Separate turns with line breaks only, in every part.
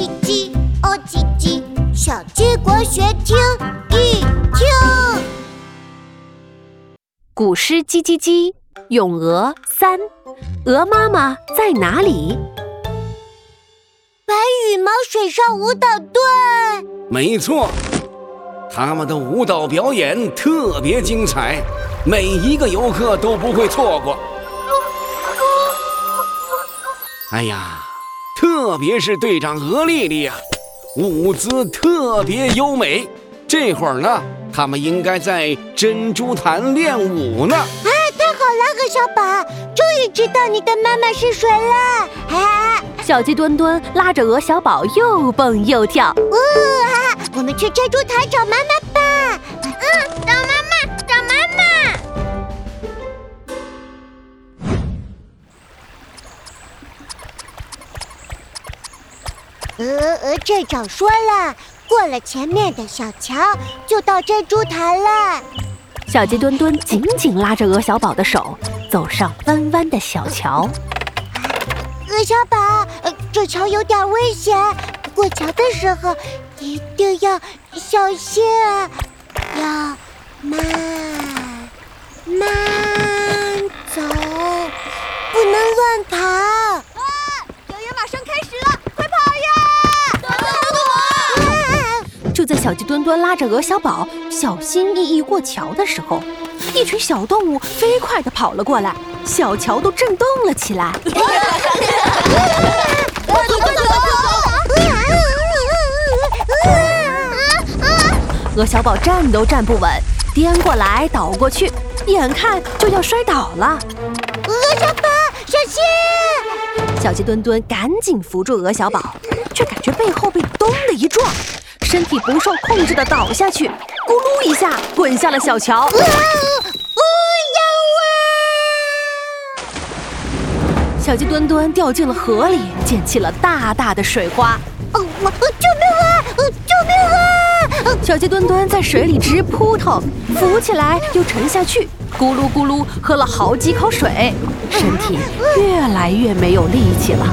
叽叽，哦叽叽，小鸡国学听一听。
古诗《叽叽叽》咏鹅三，鹅妈妈在哪里？
白羽毛水上舞蹈队，
没错，他们的舞蹈表演特别精彩，每一个游客都不会错过。哎呀，特别是队长鹅丽丽呀，舞姿特别优美。这会儿呢，他们应该在珍珠潭练舞呢。
啊，太好了，鹅小宝，终于知道你的妈妈是谁了。啊，
小鸡墩墩拉着鹅小宝又蹦又跳。
呜哈哈，我们去珍珠潭找妈妈鹅鹅镇长说了，过了前面的小桥就到珍珠潭了。
小鸡墩墩紧紧拉着鹅小宝的手，走上弯弯的小桥。
鹅小宝，呃，这桥有点危险，过桥的时候一定要小心啊，要慢慢走，不能乱跑。啊！
表演马上开始了，快跑呀！
躲躲躲！
就在小鸡墩墩拉着鹅小宝小心翼翼过桥的时候，一群小动物飞快地跑了过来，小桥都震动了起来。
快走快走！
鹅小宝站都站不稳，颠过来倒过去，眼看就要摔倒了。
鹅小宝，小心！
小鸡墩墩赶紧扶住鹅小宝，却感觉背后被咚的一撞，身体不受控制的倒下去，咕噜一下滚下了小桥。
啊！
小鸡墩墩掉进了河里，溅起了大大的水花。
哇！哦，我救命啊！呃救命啊！
小鸡墩墩在水里直扑腾，浮起来又沉下去，咕噜咕噜喝了好几口水，身体越来越没有力气了。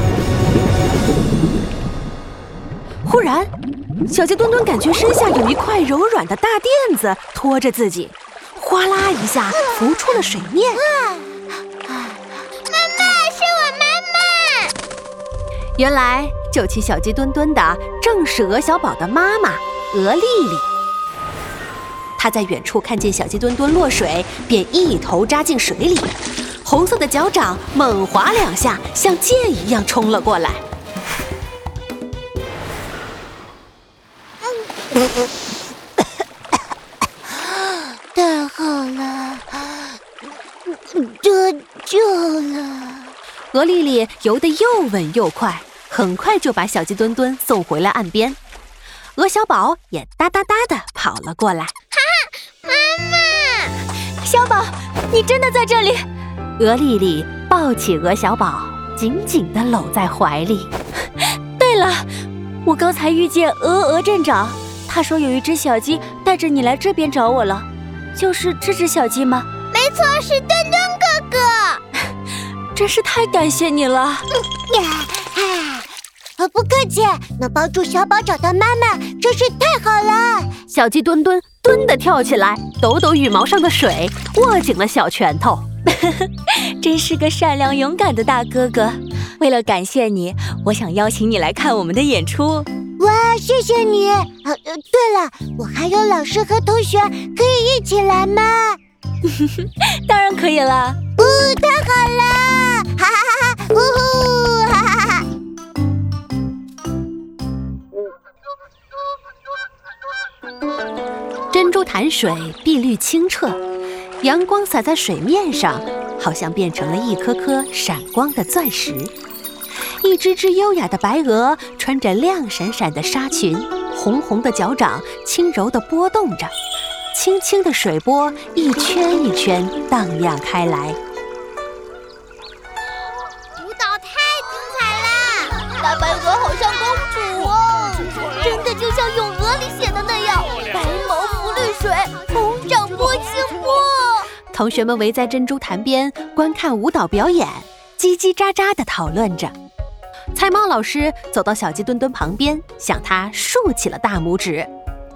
忽然，小鸡墩墩感觉身下有一块柔软的大垫子托着自己，哗啦一下浮出了水面。
妈妈，是我妈妈。
原来救起小鸡墩墩的正是鹅小宝的妈妈鹅丽丽。她在远处看见小鸡墩墩落水，便一头扎进水里，红色的脚掌猛划两下，像箭一样冲了过来。
太好了，得救了！
鹅丽丽游得又稳又快，很快就把小鸡墩墩送回了岸边。鹅小宝也哒哒哒地跑了过来。
哈妈妈，
小宝，你真的在这里？
鹅丽丽抱起鹅小宝，紧紧地搂在怀里。
对了，我刚才遇见鹅鹅镇长，他说有一只小鸡带着你来这边找我了，就是这只小鸡吗？
没错，是墩墩哥哥。
真是太感谢你了！
呀，哎，呃，不客气，能帮助小宝找到妈妈，真是太好了。
小鸡墩墩墩的跳起来，抖抖羽毛上的水，握紧了小拳头。
真是个善良勇敢的大哥哥。为了感谢你，我想邀请你来看我们的演出。
哇，谢谢你。呃呃，对了，我还有老师和同学，可以一起来吗？
当然可以了。
哦，太好了！哈哈哈哈！呜呼！哈哈哈哈！
珍珠潭水碧绿清澈，阳光洒在水面上，好像变成了一颗颗闪光的钻石。一只只优雅的白鹅穿着亮闪闪的纱裙，红红的脚掌轻柔地拨动着，轻轻的水波一圈一圈荡漾开来。
舞蹈太精彩了！大白鹅好像公主哦，真的就像《咏鹅》里写的那样，白毛浮绿水，红掌拨清波。
同学们围在珍珠潭边观看舞蹈表演，叽叽喳喳地讨论着。菜猫老师走到小鸡墩墩旁边，向他竖起了大拇指。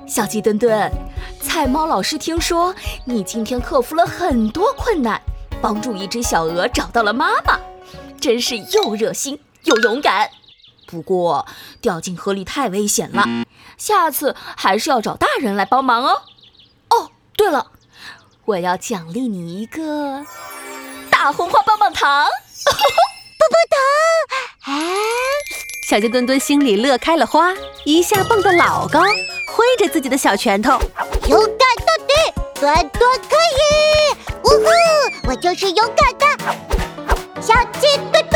小鸡墩墩，菜猫老师听说你今天克服了很多困难，帮助一只小鹅找到了妈妈，真是又热心又勇敢。不过掉进河里太危险了，下次还是要找大人来帮忙哦。哦，对了，我要奖励你一个大红花棒棒糖。
棒棒糖！啊！
小鸡墩墩心里乐开了花，一下蹦得老高，挥着自己的小拳头，
勇敢到底，墩墩可以！呜呼，我就是勇敢的小鸡墩。